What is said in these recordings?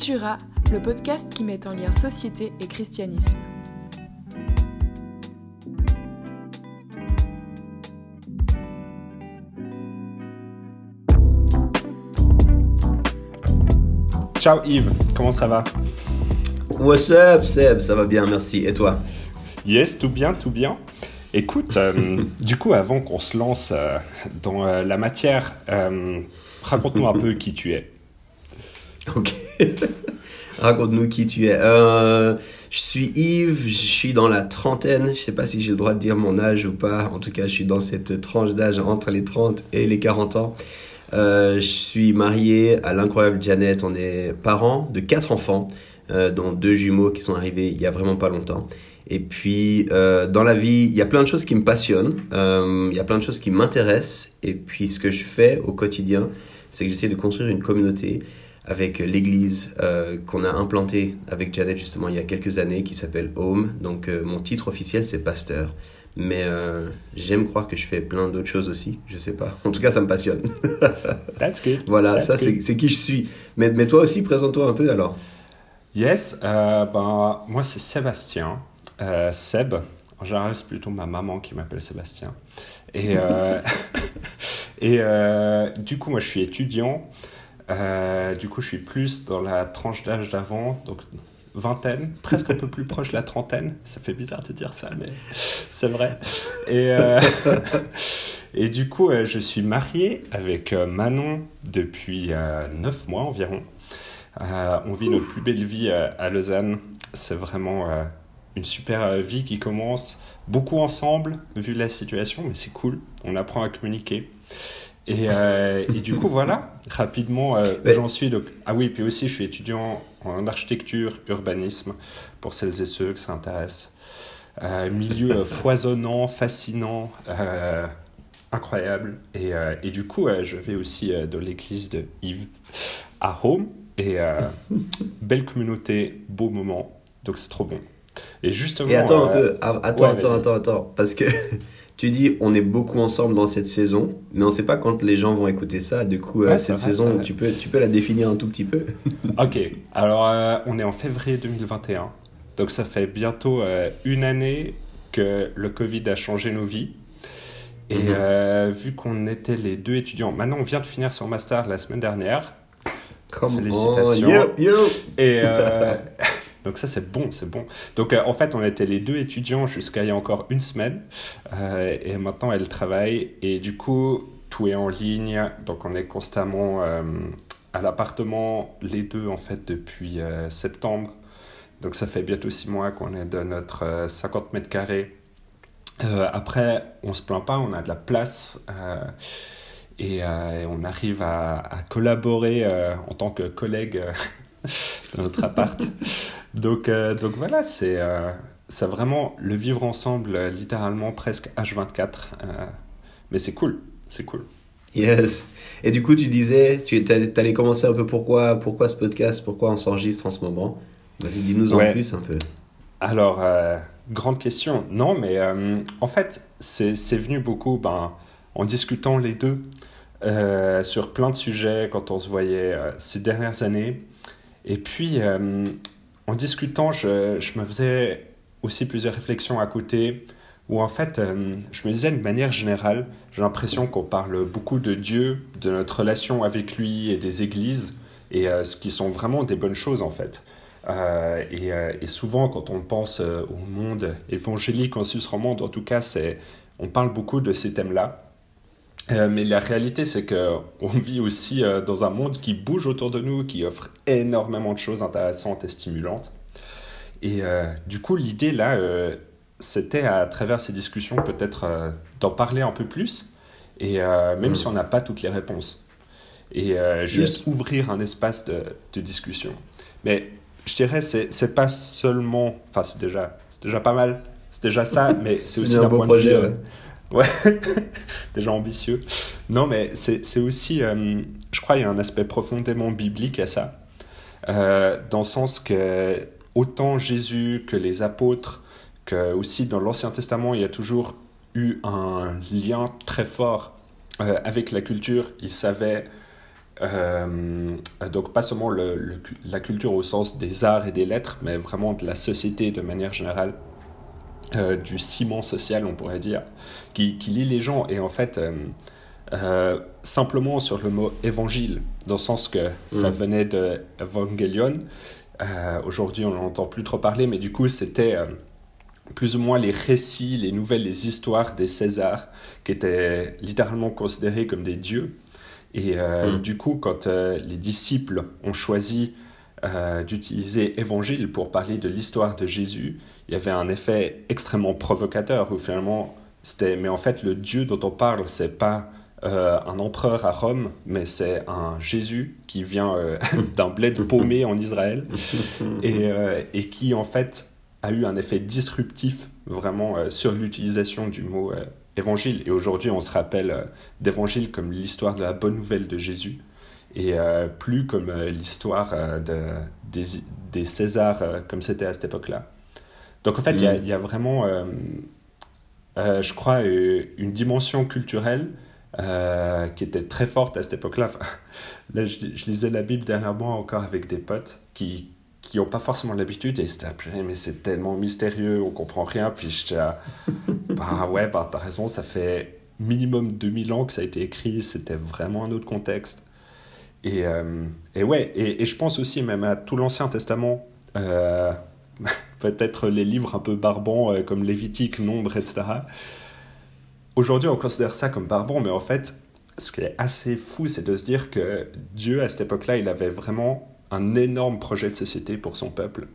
Cultura, le podcast qui met en lien société et christianisme. Ciao Yves, comment ça va? What's up Seb, ça va bien, merci. Et toi? Yes, tout bien, tout bien. Écoute, euh, du coup, avant qu'on se lance euh, dans euh, la matière, raconte-nous un peu qui tu es. Ok. Raconte-nous qui tu es. je suis Yves, je suis dans la trentaine. Je sais pas si j'ai le droit de dire mon âge ou pas. En tout cas, je suis dans cette tranche d'âge entre les 30 et les 40 ans. je suis marié à l'incroyable Janet. On est parents de quatre enfants, dont deux jumeaux qui sont arrivés il y a vraiment pas longtemps. Et puis, euh, dans la vie, il y a plein de choses qui me passionnent, euh, il y a plein de choses qui m'intéressent. Et puis, ce que je fais au quotidien, c'est que j'essaie de construire une communauté avec l'église euh, qu'on a implantée avec Janet justement il y a quelques années qui s'appelle Home. Donc, mon titre officiel, c'est pasteur. Mais j'aime croire que je fais plein d'autres choses aussi, je sais pas. En tout cas, ça me passionne. That's good. Voilà, ça c'est qui je suis. Mais, mais toi aussi, présente-toi un peu alors. Yes, ben, moi c'est Sébastien. Euh, Seb, en général, c'est plutôt ma maman qui m'appelle Sébastien. Et, euh, et euh, du coup, moi, je suis étudiant. Du coup, je suis plus dans la tranche d'âge d'avant, donc vingtaine, presque un peu plus proche de la trentaine. Ça fait bizarre de dire ça, mais c'est vrai. Et, et du coup, je suis marié avec Manon depuis neuf mois environ. on vit notre plus belle vie à Lausanne. C'est vraiment une super euh, vie qui commence, beaucoup ensemble, vu la situation, mais c'est cool, on apprend à communiquer. Et, euh, et du coup, voilà, rapidement, euh, j'en suis. Donc... Ah oui, puis aussi, je suis étudiant en architecture, urbanisme, pour celles et ceux que ça intéresse. milieu foisonnant, fascinant, incroyable. Et, et, du coup, je vais aussi de l'église de Yves à Rome. Et belle communauté, beau moment. Donc c'est trop bon. Et justement. Et attends un euh, peu, ah, attends, attends, attends, attends, parce que tu dis on est beaucoup ensemble dans cette saison, mais on ne sait pas quand les gens vont écouter ça. Du coup, euh, cette saison, tu peux, tu peux la définir un tout petit peu. ok, alors euh, on est en février 2021, donc ça fait bientôt une année que le Covid a changé nos vies. Et mhm. vu qu'on était les deux étudiants, maintenant on vient de finir son master la semaine dernière. Félicitations. Et Donc ça c'est bon, c'est bon. Donc euh, en fait on était les deux étudiants jusqu'à il y a encore une semaine euh, et maintenant elle travaille et du coup tout est en ligne donc on est constamment euh, à l'appartement les deux en fait depuis septembre. Donc ça fait bientôt six mois qu'on est de notre 50 mètres carrés. après on se plaint pas, on a de la place. Et, on arrive à, collaborer en tant que collègue dans notre appart. Donc, euh, donc voilà, c'est euh, vraiment le vivre ensemble, euh, littéralement presque H24. mais c'est cool, c'est cool. Yes. Et du coup, tu disais, tu allais commencer un peu pourquoi, pourquoi ce podcast, pourquoi on s'enregistre en ce moment? Vas-y, dis-nous en plus un peu. Alors, grande question. Non, mais en fait, c'est venu beaucoup ben, en discutant les deux sur plein de sujets quand on se voyait ces dernières années. Et puis, en discutant, je, me faisais aussi plusieurs réflexions à côté, où en fait, euh, je me disais de manière générale, j'ai l'impression qu'on parle beaucoup de Dieu, de notre relation avec lui et des églises, et euh, ce qui sont vraiment des bonnes choses en fait. Euh, et, et, souvent, quand on pense au monde évangélique en Suisse romande, en tout cas, on parle beaucoup de ces thèmes-là. Mais la réalité, c'est qu'on vit aussi dans un monde qui bouge autour de nous, qui offre énormément de choses intéressantes et stimulantes. Et euh, du coup, l'idée là, euh, c'était à travers ces discussions peut-être euh, d'en parler un peu plus, et même si on n'a pas toutes les réponses. Et juste ouvrir un espace de, de, discussion. Mais je dirais, c'est, pas seulement. Enfin, c'est déjà, déjà pas mal, c'est déjà ça, mais c'est aussi un beau projet. ouais. Ouais. déjà ambitieux. Non, mais c'est, aussi. je crois qu'il y a un aspect profondément biblique à ça. dans le sens que autant Jésus que les apôtres, que aussi dans l'Ancien Testament, il y a toujours eu un lien très fort euh, avec la culture. Ils savaient donc pas seulement le, la culture au sens des arts et des lettres, mais vraiment de la société de manière générale, du ciment social, on pourrait dire, qui, qui, lie les gens. Et en fait, simplement sur le mot évangile, dans le sens que ça mm. venait de Evangelion, aujourd'hui on n'entend plus trop parler, mais du coup c'était plus ou moins les récits, les nouvelles, les histoires des Césars, qui étaient littéralement considérés comme des dieux. Et euh, mm. du coup, quand euh, les disciples ont choisi euh, d'utiliser évangile pour parler de l'histoire de Jésus, il y avait un effet extrêmement provocateur où finalement c'était, mais en fait, le Dieu dont on parle, c'est pas un empereur à Rome, mais c'est un Jésus qui vient d'un bled paumé en Israël. Et, et qui en fait a eu un effet disruptif vraiment euh, sur l'utilisation du mot euh, évangile. Et aujourd'hui, on se rappelle euh, d'évangile comme l'histoire de la bonne nouvelle de Jésus et plus comme l'histoire de, des, des, Césars comme c'était à cette époque-là. Donc en fait, il y, y, a mm. vraiment, je crois, une dimension culturelle qui était très forte à cette époque-là. Là, je, je, lisais la Bible dernièrement encore avec des potes qui, qui n'ont pas forcément l'habitude et c'était mais c'est tellement mystérieux on comprend rien puis j'étais bah ouais bah t'as raison ça fait minimum 2000 ans que ça a été écrit c'était vraiment un autre contexte et, euh, et ouais et, je pense aussi même à tout l'Ancien Testament euh, peut-être les livres un peu barbants euh, comme Lévitique, Nombre, etc. Aujourd'hui on considère ça comme barbant mais en fait ce qui est assez fou c'est de se dire que Dieu à cette époque-là il avait vraiment un énorme projet de société pour son peuple.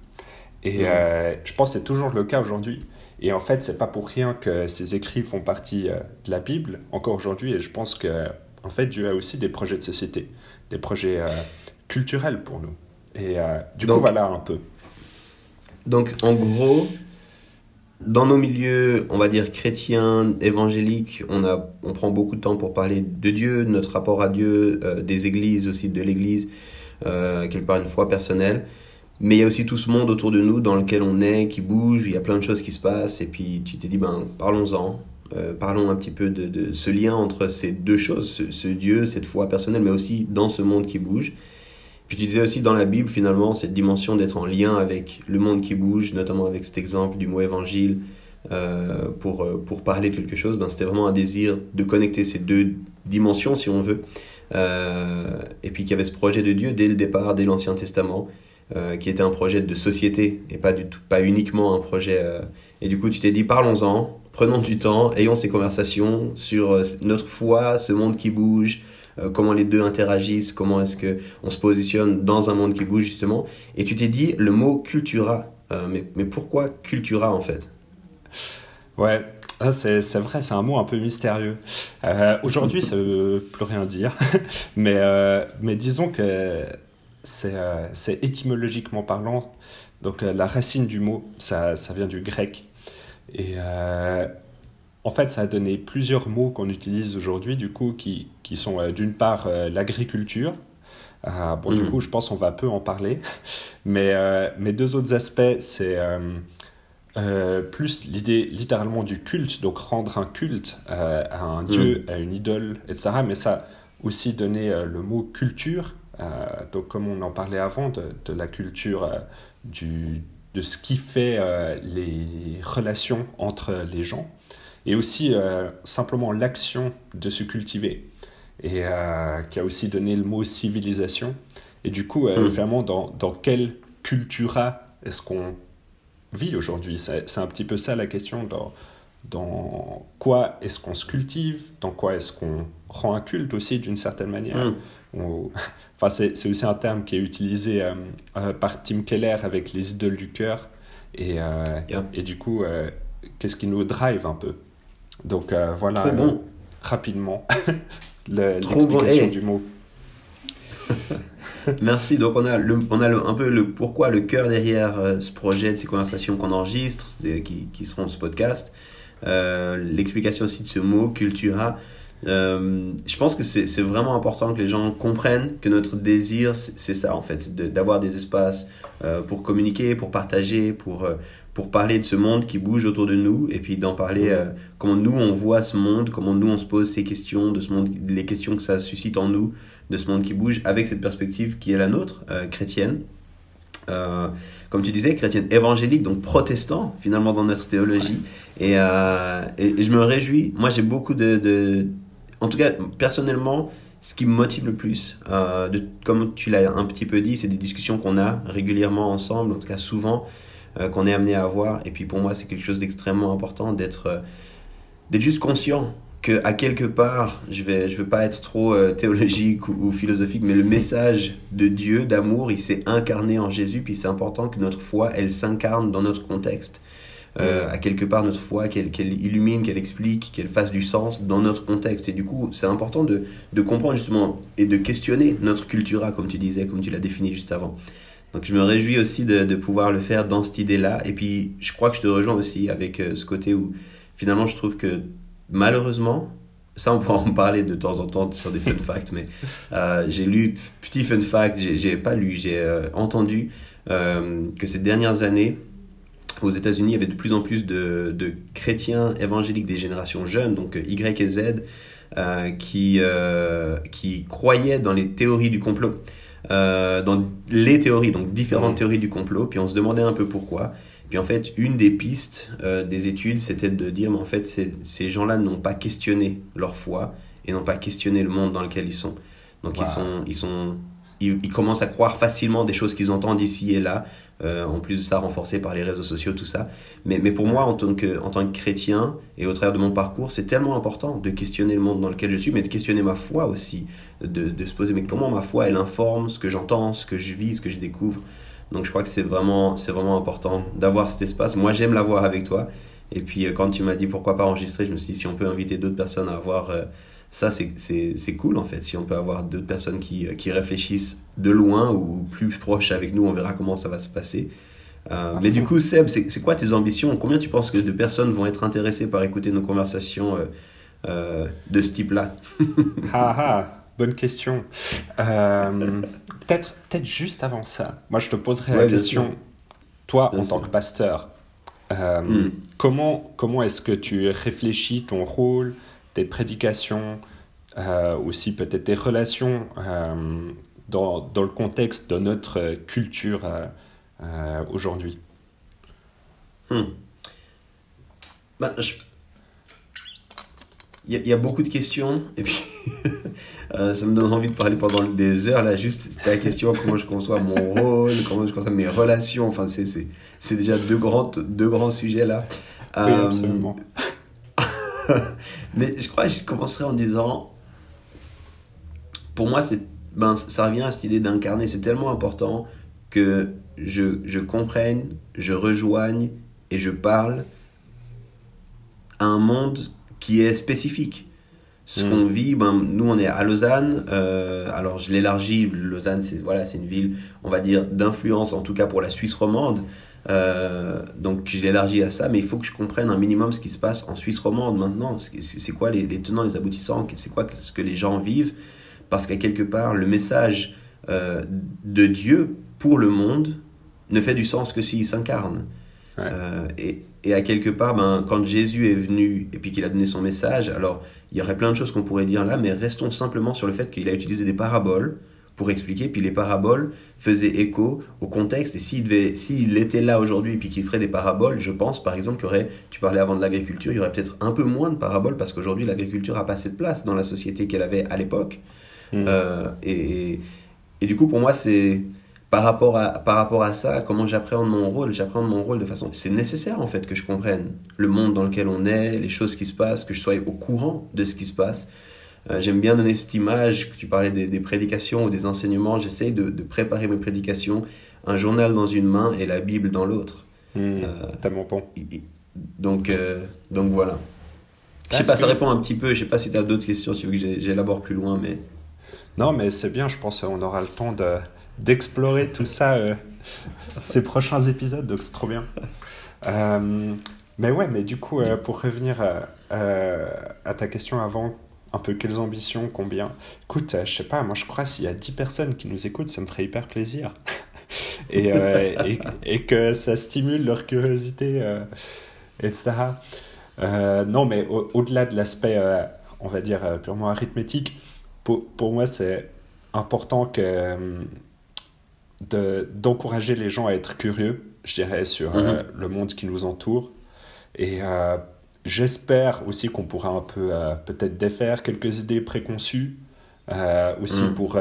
Et euh, je pense que c'est toujours le cas aujourd'hui. Et en fait, c'est pas pour rien que ces écrits font partie euh, de la Bible encore aujourd'hui. Et je pense que, en fait, Dieu a aussi des projets de société, des projets euh, culturels pour nous. Et du coup, voilà un peu. Donc, en gros, dans nos milieux, on va dire chrétiens, évangéliques, on, a, on prend beaucoup de temps pour parler de Dieu, de notre rapport à Dieu, des églises aussi, de l'église euh, quelque part une foi personnelle. Mais il y a aussi tout ce monde autour de nous dans lequel on est, qui bouge, il y a plein de choses qui se passent, et puis tu t'es dit, ben, parlons-en, euh, parlons un petit peu de, ce lien entre ces deux choses, ce, Dieu, cette foi personnelle, mais aussi dans ce monde qui bouge. Puis tu disais aussi dans la Bible, finalement, cette dimension d'être en lien avec le monde qui bouge, notamment avec cet exemple du mot évangile, euh, pour, pour parler de quelque chose, ben, c'était vraiment un désir de connecter ces deux dimensions, si on veut. Euh, et puis qu'il y avait ce projet de Dieu dès le départ, dès l'Ancien Testament, euh, qui était un projet de société et pas, du tout, pas uniquement un projet. Euh, et du coup, tu t'es dit, parlons-en, prenons du temps, ayons ces conversations sur notre foi, ce monde qui bouge, comment les deux interagissent, comment est-ce que on se positionne dans un monde qui bouge justement. Et tu t'es dit le mot cultura. mais, mais pourquoi cultura en fait? Ouais, ah, c'est vrai, c'est un mot un peu mystérieux. Euh, aujourd'hui, ça veut plus rien dire, mais, euh, mais disons que c'est euh, étymologiquement parlant. Donc la racine du mot, ça, ça vient du grec. Et en fait, ça a donné plusieurs mots qu'on utilise aujourd'hui, du coup, qui, qui sont d'une part l'agriculture. bon, du mmh. coup, je pense qu'on va peu en parler. Mais, mais deux autres aspects, c'est euh, plus l'idée littéralement du culte, donc rendre un culte euh, à un mm. dieu, à une idole, etc. Mais ça aussi donner euh, le mot culture, donc comme on en parlait avant, de, de la culture du, de ce qui fait les relations entre les gens, et aussi simplement l'action de se cultiver, et qui a aussi donné le mot civilisation. Et du coup, mm. finalement, dans, dans quelle cultura est-ce qu'on vie aujourd'hui? C'est un petit peu ça la question dans, dans quoi est-ce qu'on se cultive, dans quoi est-ce qu'on rend un culte aussi d'une certaine manière? Enfin, c'est aussi un terme qui est utilisé euh, euh, par Tim Keller avec les idoles du cœur. Et, euh, et du coup, qu'est-ce qui nous drive un peu? Donc voilà, bon. rapidement, l'explication du mot. Merci. Donc, on a, le, on a un peu le pourquoi, le cœur derrière ce projet, de ces conversations qu'on enregistre, qui, qui, seront ce podcast. L'explication aussi de ce mot, cultura. Euh, je pense que c'est vraiment important que les gens comprennent que notre désir, c'est ça en fait, d'avoir des espaces pour communiquer, pour partager, pour, pour parler de ce monde qui bouge autour de nous et puis d'en parler euh, comment nous on voit ce monde, comment nous on se pose ces questions, de ce monde, les questions que ça suscite en nous, de ce monde qui bouge avec cette perspective qui est la nôtre, euh, chrétienne. Euh, comme tu disais, chrétienne évangélique, donc protestant finalement dans notre théologie. Et, et, je me réjouis. Moi j'ai beaucoup de, de, En tout cas, personnellement, ce qui me motive le plus, de, comme tu l'as un petit peu dit, c'est des discussions qu'on a régulièrement ensemble, en tout cas souvent. Euh, qu'on est amené à avoir. Et puis pour moi, c'est quelque chose d'extrêmement important d'être euh, juste conscient que à quelque part, je vais je veux pas être trop euh, théologique ou, philosophique, mais le message de Dieu d'amour, il s'est incarné en Jésus. Puis c'est important que notre foi, elle s'incarne dans notre contexte. À quelque part notre foi, qu'elle illumine, qu'elle explique, qu'elle fasse du sens dans notre contexte. Et du coup, c'est important de, de, comprendre justement et de questionner notre cultura, comme tu disais, comme tu l'as défini juste avant. Donc je me réjouis aussi de, de pouvoir le faire dans cette idée-là. Et puis je crois que je te rejoins aussi avec euh, ce côté où finalement je trouve que malheureusement, ça on pourra en parler de temps en temps sur des fun facts, mais euh, j'ai lu, petit fun fact, j'ai pas lu, j'ai euh, entendu que ces dernières années, aux États-Unis, il y avait de plus en plus de, de chrétiens évangéliques des générations jeunes, donc Y et Z, qui, qui croyaient dans les théories du complot. Euh, dans les théories, donc différentes mmh. théories du complot, puis on se demandait un peu pourquoi. Puis en fait, une des pistes euh, des études, c'était de dire, mais en fait, ces gens-là n'ont pas questionné leur foi et n'ont pas questionné le monde dans lequel ils sont. Donc ils sont, ils sont ils, commencent à croire facilement des choses qu'ils entendent ici et là, euh, en plus de ça renforcé par les réseaux sociaux, tout ça. Mais, pour moi, en tant, que, chrétien et au travers de mon parcours, c'est tellement important de questionner le monde dans lequel je suis, mais de questionner ma foi aussi, de, se poser, mais comment ma foi, elle informe ce que j'entends, ce que je vis, ce que je découvre. Donc je crois que c'est vraiment, vraiment important d'avoir cet espace. Moi, j'aime l'avoir avec toi. Et puis euh, quand tu m'as dit pourquoi pas enregistrer, je me suis dit si on peut inviter d'autres personnes à avoir... Euh, ça, c'est cool en fait. Si on peut avoir d'autres personnes qui, qui, réfléchissent de loin ou plus proches avec nous, on verra comment ça va se passer. Euh, mais du coup, Seb, c'est quoi tes ambitions? Combien tu penses que de personnes vont être intéressées par écouter nos conversations euh, euh, de ce type-là? Ah, ah, bonne question. Peut-être peut juste avant ça, moi je te poserai la question, toi en tant que pasteur, hmm. comment, comment est-ce que tu réfléchis ton rôle tes prédications, euh, aussi peut-être tes relations euh, dans, dans, le contexte de notre culture euh, aujourd'hui. Hmm. bah, il, y a, beaucoup de questions et puis ça me donne envie de parler pendant des heures là juste la question comment je conçois mon rôle comment je conçois mes relations enfin c'est déjà deux grands deux grands sujets là. Oui, absolument Mais je crois que je commencerai en disant, pour moi, c'est, ben, ça revient à cette idée d'incarner. C'est tellement important que je, je comprenne, je rejoigne et je parle à un monde qui est spécifique. Ce mm. qu'on vit, ben, nous on est à Lausanne, euh, alors je l'élargis, Lausanne c'est voilà, c'est une ville, on va dire, d'influence en tout cas pour la Suisse romande, euh, donc je l'élargis à ça, mais il faut que je comprenne un minimum ce qui se passe en Suisse romande maintenant. C'est quoi les, tenants, les aboutissants, c'est quoi ce que les gens vivent, parce qu'à quelque part, le message euh, de Dieu pour le monde ne fait du sens que s'il s'incarne. Euh, et, et, à quelque part, ben, quand Jésus est venu et puis qu'il a donné son message, alors il y aurait plein de choses qu'on pourrait dire là, mais restons simplement sur le fait qu'il a utilisé des paraboles pour expliquer. Puis les paraboles faisaient écho au contexte. Et s'il, était là aujourd'hui puis qu'il ferait des paraboles, je pense par exemple qu'il y aurait, tu parlais avant de l'agriculture, il y aurait peut-être un peu moins de paraboles parce qu'aujourd'hui l'agriculture a pas assez de place dans la société qu'elle avait à l'époque. Hmm. Euh, et, et, du coup, pour moi, c'est par rapport à, par rapport à ça, comment j'appréhende mon rôle, j'appréhende mon rôle de façon... C'est nécessaire en fait que je comprenne le monde dans lequel on est, les choses qui se passent, que je sois au courant de ce qui se passe. Euh, j'aime bien donner cette image, que tu parlais des, prédications ou des enseignements, j'essaie de, préparer mes prédications, un journal dans une main et la Bible dans l'autre. Mmh, euh, tellement bon. Donc, euh, donc voilà. Je sais pas, ça répond un petit peu, je sais pas si tu as d'autres questions, si tu veux que j'élabore plus loin, mais... Non, mais c'est bien, je pense qu'on aura le temps de, d'explorer tout ça ces prochains épisodes, donc c'est trop bien. mais ouais, mais du coup, pour revenir à ta question avant, un peu quelles ambitions, combien? Écoute, euh, je sais pas, moi je crois s'il y a 10 personnes qui nous écoutent, ça me ferait hyper plaisir. et, et, et, que ça stimule leur curiosité, etc. non, mais au-delà de l'aspect, on va dire, purement arithmétique, pour, pour moi, c'est important que d'encourager les gens à être curieux, je dirais, sur euh, mhm. le monde qui nous entoure. Et euh, j'espère aussi qu'on pourra un peu euh, peut-être défaire quelques idées préconçues, aussi mhm. pour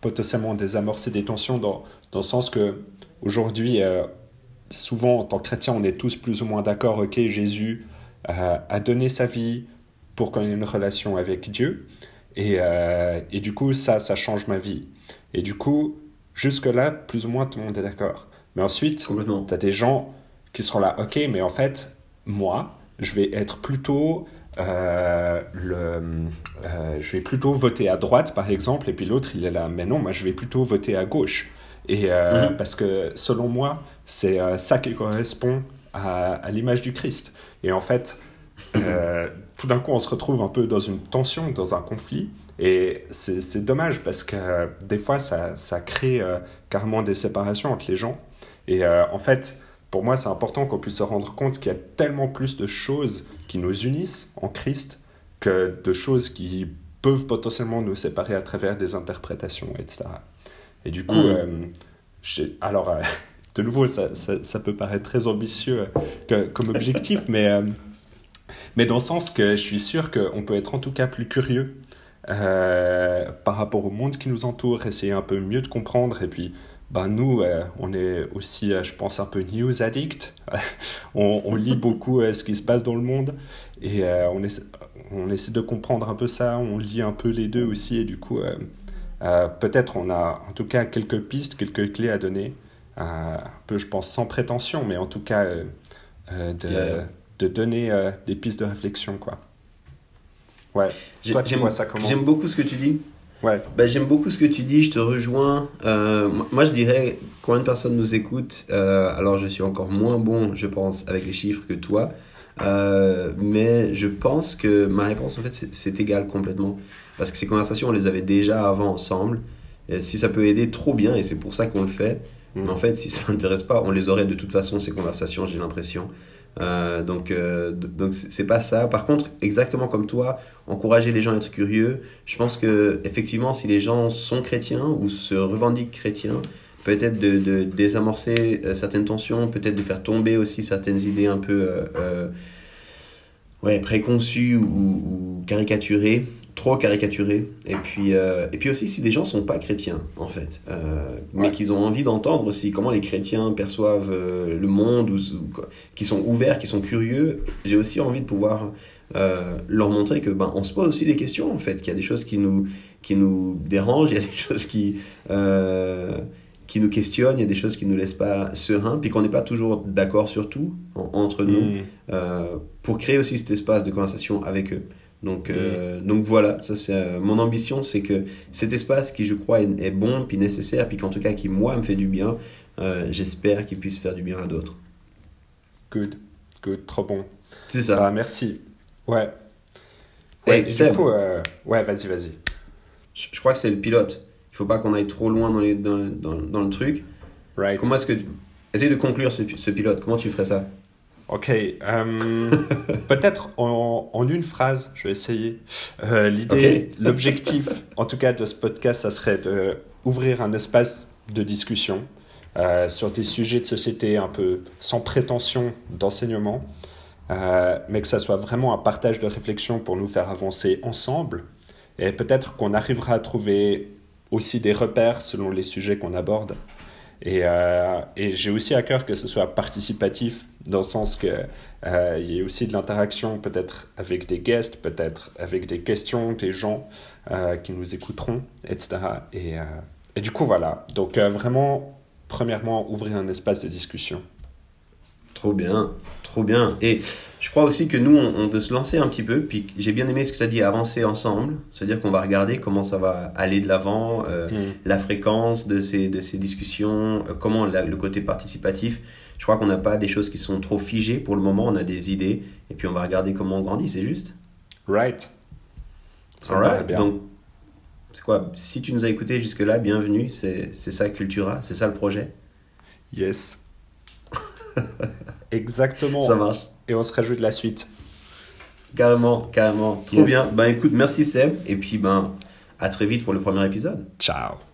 potentiellement désamorcer des tensions dans, dans le sens que aujourd'hui, souvent en tant que chrétien, on est tous plus ou moins d'accord, ok, Jésus a donné sa vie pour qu'on ait une relation avec Dieu. Et, et du coup, ça, ça change ma vie. Et du coup, Jusque-là, plus ou moins, tout le monde est d'accord. Mais ensuite, tu as des gens qui seront là, ok, mais en fait, moi, je vais être plutôt... Euh, le, euh, je vais plutôt voter à droite, par exemple, et puis l'autre, il est là, mais non, moi, je vais plutôt voter à gauche. Et euh, mhm. parce que, selon moi, c'est ça qui correspond à, à l'image du Christ. Et en fait, tout d'un coup, on se retrouve un peu dans une tension, dans un conflit, et c'est dommage parce que des fois, ça, ça crée carrément des séparations entre les gens. Et en fait, pour moi, c'est important qu'on puisse se rendre compte qu'il y a tellement plus de choses qui nous unissent en Christ que de choses qui peuvent potentiellement nous séparer à travers des interprétations, etc. Et du coup, mm. alors, de nouveau, ça, ça, ça, peut paraître très ambitieux que, comme objectif, mais, mais dans le sens que je suis sûr qu'on peut être en tout cas plus curieux euh, par rapport au monde qui nous entoure, essayer un peu mieux de comprendre. Et puis, ben, nous, euh, on est aussi, euh, je pense, un peu news addict. on, on, lit beaucoup ce qui se passe dans le monde et on, essaie, on essaie de comprendre un peu ça. On lit un peu les deux aussi. Et du coup, peut-être on a en tout cas quelques pistes, quelques clés à donner. un peu, je pense, sans prétention, mais en tout cas, de, de donner des pistes de réflexion, quoi. Ouais. J'aime beaucoup ce que tu dis. Ouais. Bah, j'aime beaucoup ce que tu dis, je te rejoins. Euh, moi, je dirais combien de personnes nous écoutent. Euh, alors, je suis encore moins bon, je pense, avec les chiffres que toi. Euh, mais je pense que ma réponse, en fait, c'est égal complètement. Parce que ces conversations, on les avait déjà avant ensemble. Et si ça peut aider, trop bien, et c'est pour ça qu'on le fait. Mais en fait, si ça n'intéresse pas, on les aurait de toute façon, ces conversations, j'ai l'impression. Euh, donc, euh, donc c'est pas ça. Par contre, exactement comme toi, encourager les gens à être curieux. Je pense que effectivement, si les gens sont chrétiens ou se revendiquent chrétiens, peut-être de, de, désamorcer euh, certaines tensions, peut-être de faire tomber aussi certaines idées un peu ouais, préconçues ou caricaturées trop caricaturé. Et puis, euh, et puis aussi, si des gens sont pas chrétiens, en fait, euh, mais qu'ils ont envie d'entendre aussi comment les chrétiens perçoivent euh, le monde, ou, qui sont ouverts, qui sont curieux, j'ai aussi envie de pouvoir leur montrer que ben, on se pose aussi des questions, en fait, qu'il y a des choses qui nous, qui nous dérangent, il y a des choses qui, qui nous questionnent, il y a des choses qui ne nous laissent pas sereins, puis qu'on n'est pas toujours d'accord sur tout entre nous, mm. pour créer aussi cet espace de conversation avec eux. Donc, euh, donc voilà, ça c'est euh, mon ambition, c'est que cet espace qui je crois est, bon, puis nécessaire, puis qu'en tout cas qui moi me fait du bien, euh, j'espère qu'il puisse faire du bien à d'autres. Good, good, trop bon. C'est ça. Ah, merci. Ouais. Ouais, du coup, ouais, vas-y, vas-y. Je, crois que c'est le pilote. Il faut pas qu'on aille trop loin dans, les, dans, dans, dans le truc. Right. Comment est-ce que tu... Essaye de conclure ce, ce pilote. Comment tu ferais ça? Ok, euh, peut-être en, en, une phrase, je vais essayer. Euh, L'idée, l'objectif, en tout cas de ce podcast, ça serait d'ouvrir un espace de discussion euh, sur des sujets de société un peu sans prétention d'enseignement, mais que ça soit vraiment un partage de réflexion pour nous faire avancer ensemble. Et peut-être qu'on arrivera à trouver aussi des repères selon les sujets qu'on aborde. Et, euh, et j'ai aussi à cœur que ce soit participatif, dans le sens qu'il euh, y ait aussi de l'interaction peut-être avec des guests, peut-être avec des questions des gens euh, qui nous écouteront, etc. Et, euh, et du coup, voilà. Donc vraiment, premièrement, ouvrir un espace de discussion. Trop bien, trop bien. Et je crois aussi que nous, on, veut se lancer un petit peu. Puis j'ai bien aimé ce que tu as dit, avancer ensemble. C'est-à-dire qu'on va regarder comment ça va aller de l'avant, euh, mm. la fréquence de ces, de ces discussions, euh, comment le côté participatif. Je crois qu'on n'a pas des choses qui sont trop figées pour le moment. On a des idées. Et puis on va regarder comment on grandit, c'est juste? Right. Ça right. Bien. Donc, c'est quoi? Si tu nous as écoutés jusque-là, bienvenue. C'est ça Cultura, c'est ça le projet? Yes. Exactement. Ça marche. Et on se réjouit de la suite. Carrément, carrément. Trop Yes. bien. Ben écoute, merci Seb. Et puis ben, à très vite pour le premier épisode. Ciao.